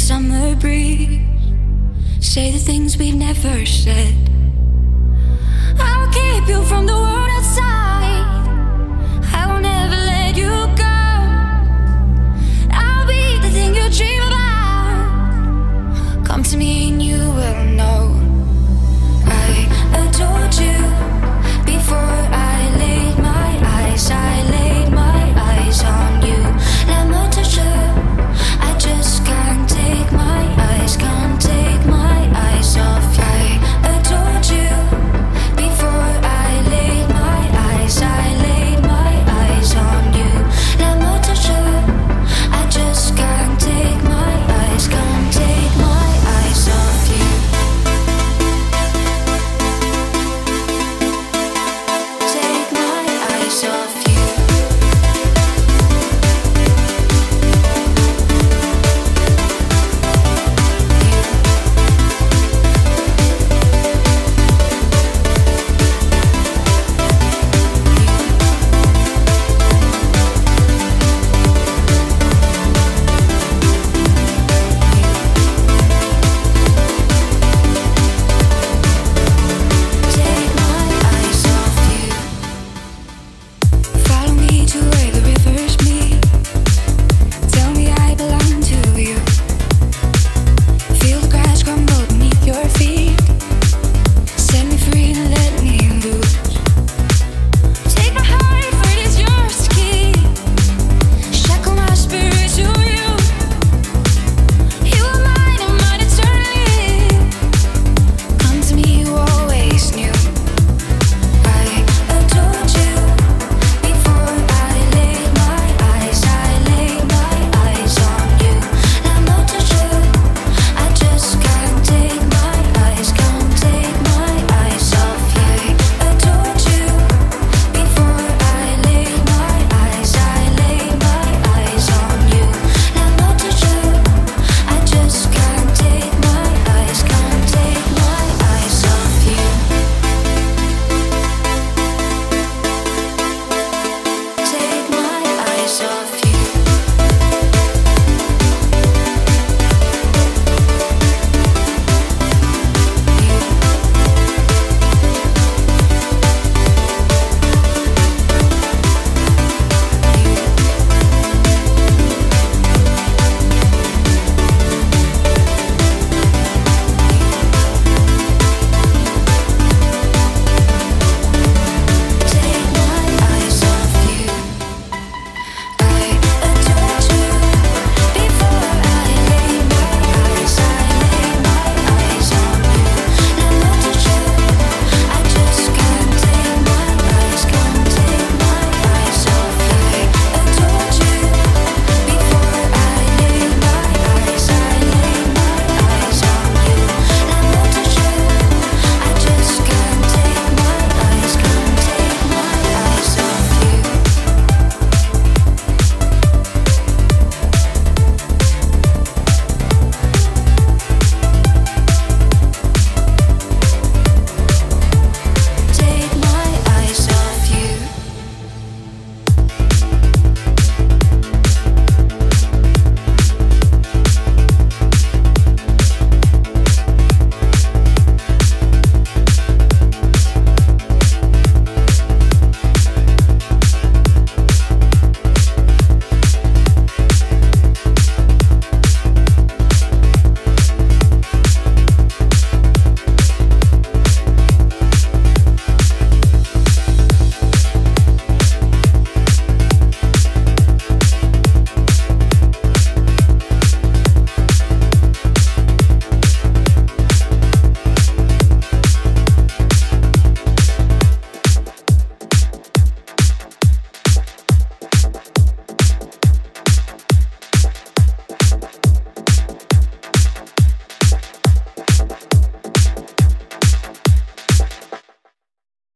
summer breeze. Say the things we've never said. I'll keep you from the world.